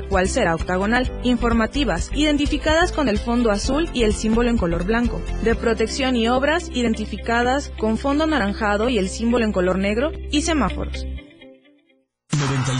cual será octagonal, informativas, identificadas con el fondo azul y el símbolo en color blanco, de protección y obras, identificadas con fondo anaranjado y el símbolo en color negro, y semáforos.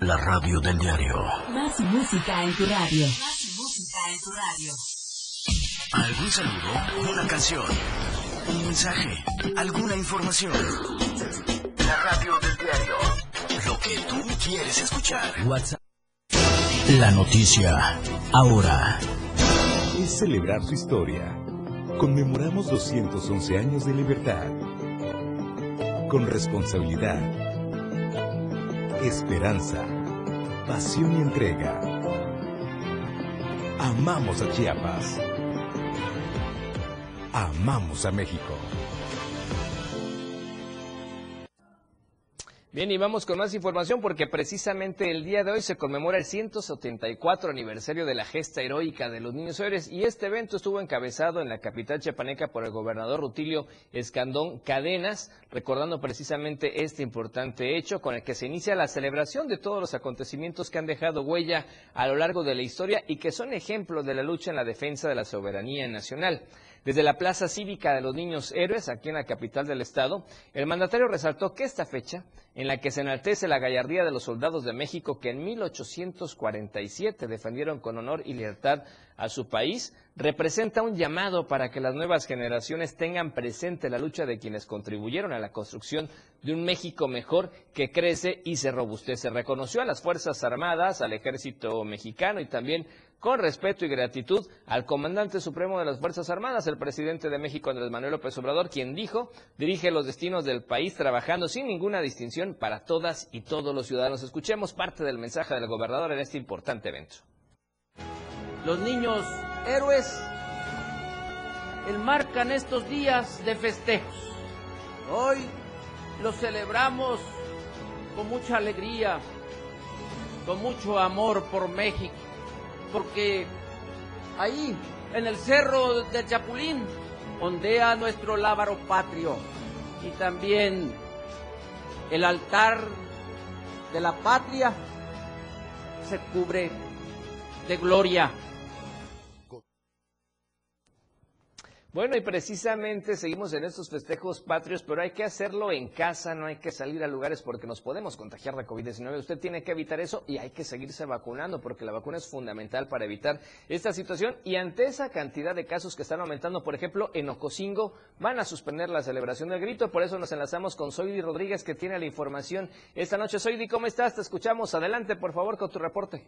La radio del diario. Más música en tu radio. Más música en tu radio. ¿Algún saludo? ¿Una canción? ¿Un mensaje? ¿Alguna información? La radio del diario. Lo que tú quieres escuchar. WhatsApp. La noticia. Ahora. Es celebrar su historia. Conmemoramos 211 años de libertad. Con responsabilidad esperanza, pasión y entrega. Amamos a Chiapas. Amamos a México. Bien, y vamos con más información porque precisamente el día de hoy se conmemora el 174 aniversario de la gesta heroica de los niños héroes y este evento estuvo encabezado en la capital chiapaneca por el gobernador Rutilio Escandón Cadenas, recordando precisamente este importante hecho con el que se inicia la celebración de todos los acontecimientos que han dejado huella a lo largo de la historia y que son ejemplos de la lucha en la defensa de la soberanía nacional. Desde la Plaza Cívica de los Niños Héroes, aquí en la capital del estado, el mandatario resaltó que esta fecha, en la que se enaltece la gallardía de los soldados de México que en 1847 defendieron con honor y libertad a su país, representa un llamado para que las nuevas generaciones tengan presente la lucha de quienes contribuyeron a la construcción de un México mejor que crece y se robustece. Reconoció a las Fuerzas Armadas, al Ejército Mexicano y también con respeto y gratitud al comandante supremo de las Fuerzas Armadas, el presidente de México, Andrés Manuel López Obrador, quien dijo, dirige los destinos del país trabajando sin ninguna distinción para todas y todos los ciudadanos. Escuchemos parte del mensaje del gobernador en este importante evento. Los niños héroes enmarcan estos días de festejos. Hoy los celebramos con mucha alegría, con mucho amor por México, porque ahí, en el cerro del Chapulín, ondea nuestro lábaro patrio y también el altar de la patria se cubre de gloria. Bueno, y precisamente seguimos en estos festejos patrios, pero hay que hacerlo en casa, no hay que salir a lugares porque nos podemos contagiar de COVID-19. Usted tiene que evitar eso y hay que seguirse vacunando porque la vacuna es fundamental para evitar esta situación. Y ante esa cantidad de casos que están aumentando, por ejemplo, en Ocosingo van a suspender la celebración del grito. Por eso nos enlazamos con Soidi Rodríguez que tiene la información esta noche. Soidi, ¿cómo estás? Te escuchamos. Adelante, por favor, con tu reporte.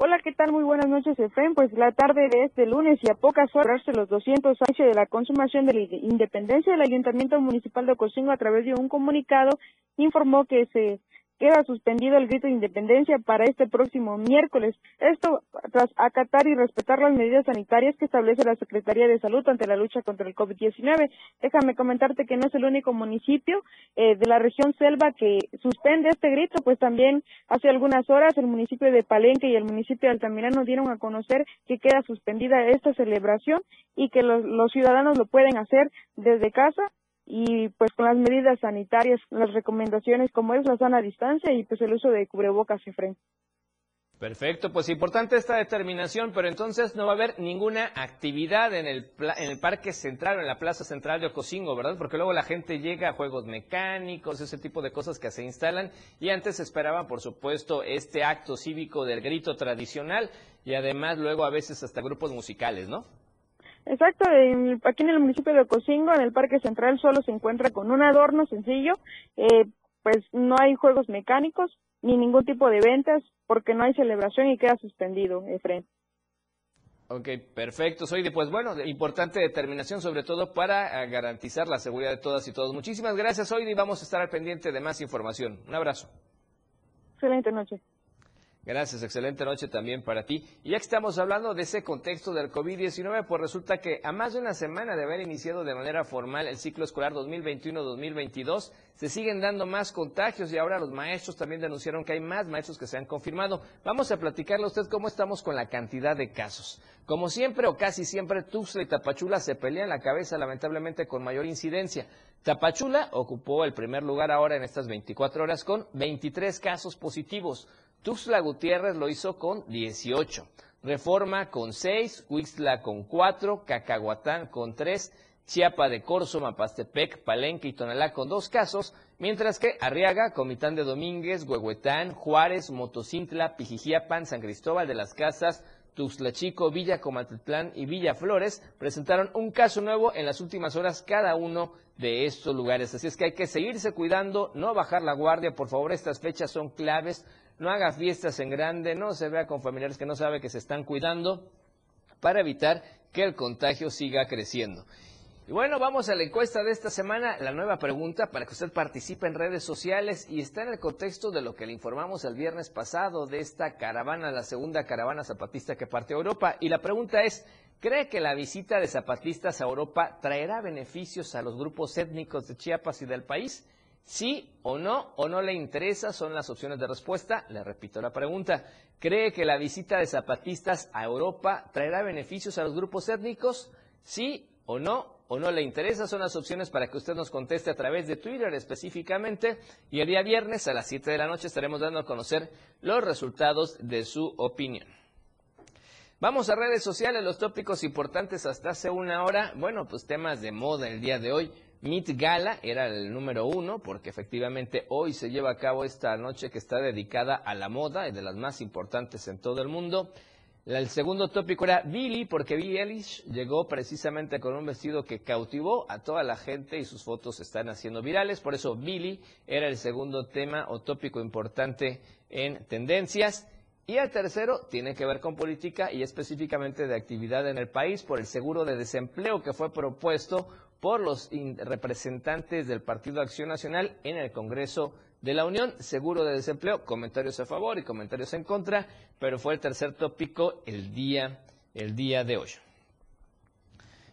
Hola, ¿qué tal? Muy buenas noches, Efraín. Pues la tarde de este lunes y a pocas horas los 200 años de la consumación de la independencia del Ayuntamiento Municipal de Ocosingo a través de un comunicado informó que se queda suspendido el grito de independencia para este próximo miércoles. Esto tras acatar y respetar las medidas sanitarias que establece la Secretaría de Salud ante la lucha contra el COVID-19. Déjame comentarte que no es el único municipio eh, de la región selva que suspende este grito, pues también hace algunas horas el municipio de Palenque y el municipio de Altamirano dieron a conocer que queda suspendida esta celebración y que los, los ciudadanos lo pueden hacer desde casa y pues con las medidas sanitarias, las recomendaciones como es la sana distancia y pues el uso de cubrebocas frente. Perfecto, pues importante esta determinación, pero entonces no va a haber ninguna actividad en el, en el Parque Central o en la Plaza Central de Ocosingo, ¿verdad? Porque luego la gente llega a juegos mecánicos, ese tipo de cosas que se instalan y antes se esperaba, por supuesto, este acto cívico del grito tradicional y además luego a veces hasta grupos musicales, ¿no? Exacto, aquí en el municipio de Ocosingo, en el Parque Central, solo se encuentra con un adorno sencillo, eh, pues no hay juegos mecánicos ni ningún tipo de ventas porque no hay celebración y queda suspendido, Efren. Ok, perfecto, Soy Pues bueno, importante determinación sobre todo para eh, garantizar la seguridad de todas y todos. Muchísimas gracias, Soidi. Vamos a estar al pendiente de más información. Un abrazo. Excelente noche. Gracias, excelente noche también para ti. Y ya que estamos hablando de ese contexto del COVID-19, pues resulta que a más de una semana de haber iniciado de manera formal el ciclo escolar 2021-2022, se siguen dando más contagios y ahora los maestros también denunciaron que hay más maestros que se han confirmado. Vamos a platicarle a usted cómo estamos con la cantidad de casos. Como siempre o casi siempre, Tuxtla y Tapachula se pelean la cabeza lamentablemente con mayor incidencia. Tapachula ocupó el primer lugar ahora en estas 24 horas con 23 casos positivos. Tuxtla Gutiérrez lo hizo con 18, Reforma con 6, Huixtla con 4, Cacahuatán con 3, Chiapa de Corzo, Mapastepec, Palenque y Tonalá con 2 casos, mientras que Arriaga, Comitán de Domínguez, Huehuetán, Juárez, Motocintla, Pijijiapan, San Cristóbal de las Casas, Tuxtla Chico, Villa Comatitlán y Villa Flores presentaron un caso nuevo en las últimas horas cada uno de estos lugares. Así es que hay que seguirse cuidando, no bajar la guardia, por favor, estas fechas son claves no haga fiestas en grande, no se vea con familiares que no sabe que se están cuidando para evitar que el contagio siga creciendo. Y bueno, vamos a la encuesta de esta semana, la nueva pregunta para que usted participe en redes sociales y está en el contexto de lo que le informamos el viernes pasado de esta caravana, la segunda caravana zapatista que parte a Europa. Y la pregunta es, ¿cree que la visita de zapatistas a Europa traerá beneficios a los grupos étnicos de Chiapas y del país? Sí o no, o no le interesa, son las opciones de respuesta. Le repito la pregunta. ¿Cree que la visita de zapatistas a Europa traerá beneficios a los grupos étnicos? Sí o no, o no le interesa, son las opciones para que usted nos conteste a través de Twitter específicamente. Y el día viernes a las 7 de la noche estaremos dando a conocer los resultados de su opinión. Vamos a redes sociales, los tópicos importantes hasta hace una hora. Bueno, pues temas de moda el día de hoy. Meet Gala era el número uno porque efectivamente hoy se lleva a cabo esta noche que está dedicada a la moda y de las más importantes en todo el mundo. El segundo tópico era Billy porque Billie Eilish llegó precisamente con un vestido que cautivó a toda la gente y sus fotos están haciendo virales. Por eso Billy era el segundo tema o tópico importante en tendencias. Y el tercero tiene que ver con política y específicamente de actividad en el país por el seguro de desempleo que fue propuesto por los representantes del Partido Acción Nacional en el Congreso de la Unión. Seguro de desempleo, comentarios a favor y comentarios en contra, pero fue el tercer tópico el día, el día de hoy.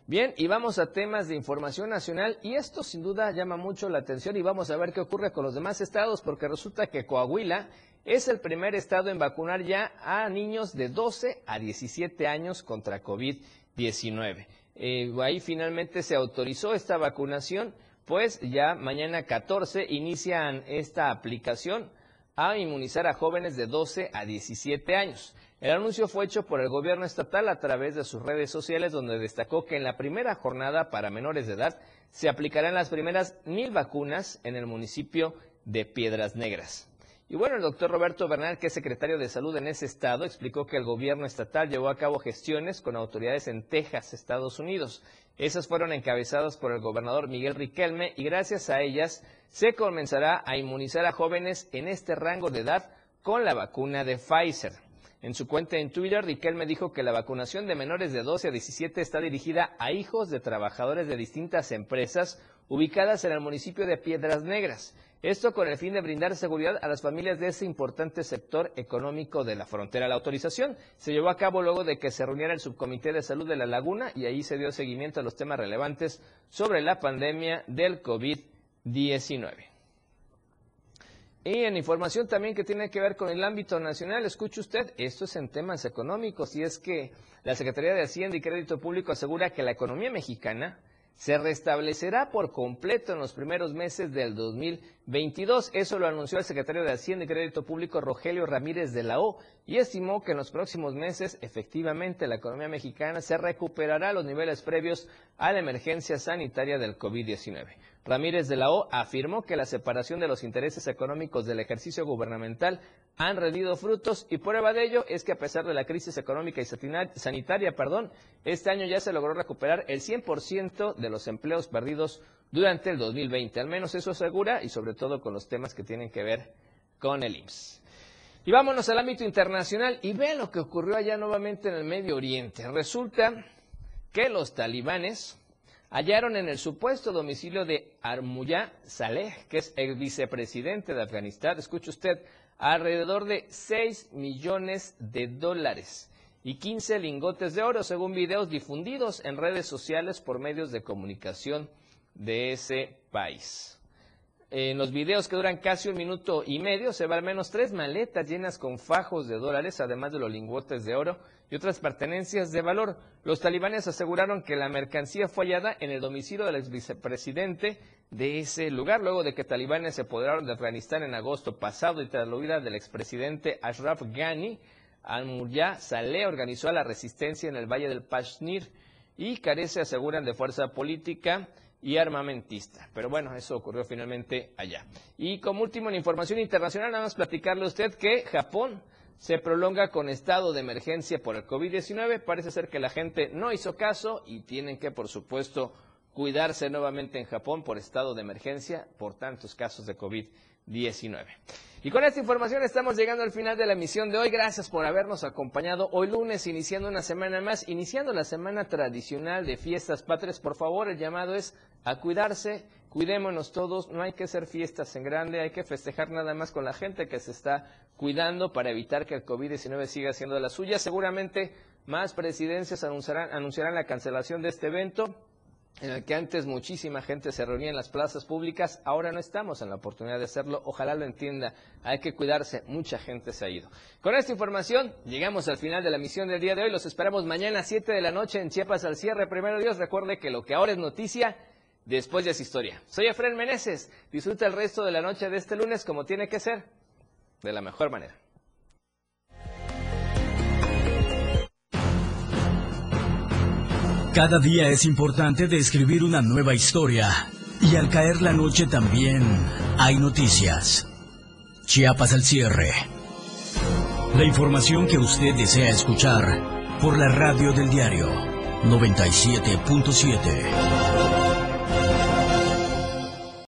Bien, y vamos a temas de información nacional y esto sin duda llama mucho la atención y vamos a ver qué ocurre con los demás estados porque resulta que Coahuila es el primer estado en vacunar ya a niños de 12 a 17 años contra COVID-19. Eh, ahí finalmente se autorizó esta vacunación, pues ya mañana 14 inician esta aplicación a inmunizar a jóvenes de 12 a 17 años. El anuncio fue hecho por el gobierno estatal a través de sus redes sociales, donde destacó que en la primera jornada para menores de edad se aplicarán las primeras mil vacunas en el municipio de Piedras Negras. Y bueno, el doctor Roberto Bernal, que es secretario de salud en ese estado, explicó que el gobierno estatal llevó a cabo gestiones con autoridades en Texas, Estados Unidos. Esas fueron encabezadas por el gobernador Miguel Riquelme y gracias a ellas se comenzará a inmunizar a jóvenes en este rango de edad con la vacuna de Pfizer. En su cuenta en Twitter, Riquelme dijo que la vacunación de menores de 12 a 17 está dirigida a hijos de trabajadores de distintas empresas ubicadas en el municipio de Piedras Negras. Esto con el fin de brindar seguridad a las familias de ese importante sector económico de la frontera. La autorización se llevó a cabo luego de que se reuniera el Subcomité de Salud de la Laguna y ahí se dio seguimiento a los temas relevantes sobre la pandemia del COVID-19. Y en información también que tiene que ver con el ámbito nacional, escuche usted, esto es en temas económicos y es que la Secretaría de Hacienda y Crédito Público asegura que la economía mexicana se restablecerá por completo en los primeros meses del 2022. Eso lo anunció el secretario de Hacienda y Crédito Público Rogelio Ramírez de la O y estimó que en los próximos meses efectivamente la economía mexicana se recuperará a los niveles previos a la emergencia sanitaria del COVID-19. Ramírez de la O afirmó que la separación de los intereses económicos del ejercicio gubernamental han rendido frutos y prueba de ello es que a pesar de la crisis económica y sanitaria, perdón, este año ya se logró recuperar el 100% de los empleos perdidos durante el 2020. Al menos eso asegura y sobre todo con los temas que tienen que ver con el IMSS. Y vámonos al ámbito internacional y ve lo que ocurrió allá nuevamente en el Medio Oriente. Resulta que los talibanes hallaron en el supuesto domicilio de Armuyá Saleh, que es el vicepresidente de Afganistán, escuche usted, alrededor de 6 millones de dólares y 15 lingotes de oro, según videos difundidos en redes sociales por medios de comunicación de ese país. En los videos que duran casi un minuto y medio se ve al menos tres maletas llenas con fajos de dólares, además de los lingotes de oro y otras pertenencias de valor. Los talibanes aseguraron que la mercancía fue hallada en el domicilio del ex vicepresidente de ese lugar, luego de que talibanes se apoderaron de Afganistán en agosto pasado y tras la huida del expresidente Ashraf Ghani, Al-Murya Saleh organizó la resistencia en el Valle del Pashnir y carece, aseguran, de fuerza política y armamentista. Pero bueno, eso ocurrió finalmente allá. Y como último en información internacional, nada más platicarle a usted que Japón se prolonga con estado de emergencia por el COVID-19. Parece ser que la gente no hizo caso y tienen que, por supuesto, cuidarse nuevamente en Japón por estado de emergencia por tantos casos de COVID-19. Y con esta información estamos llegando al final de la emisión de hoy. Gracias por habernos acompañado hoy lunes, iniciando una semana más, iniciando la semana tradicional de fiestas patrias. Por favor, el llamado es a cuidarse, cuidémonos todos. No hay que hacer fiestas en grande, hay que festejar nada más con la gente que se está cuidando para evitar que el COVID-19 siga siendo la suya. Seguramente más presidencias anunciarán, anunciarán la cancelación de este evento en el que antes muchísima gente se reunía en las plazas públicas, ahora no estamos en la oportunidad de hacerlo, ojalá lo entienda, hay que cuidarse, mucha gente se ha ido. Con esta información llegamos al final de la misión del día de hoy, los esperamos mañana a 7 de la noche en Chiapas al cierre, primero Dios, recuerde que lo que ahora es noticia, después ya es historia. Soy Efren Meneses, disfruta el resto de la noche de este lunes como tiene que ser, de la mejor manera. Cada día es importante de escribir una nueva historia. Y al caer la noche también hay noticias. Chiapas al cierre. La información que usted desea escuchar por la radio del diario 97.7.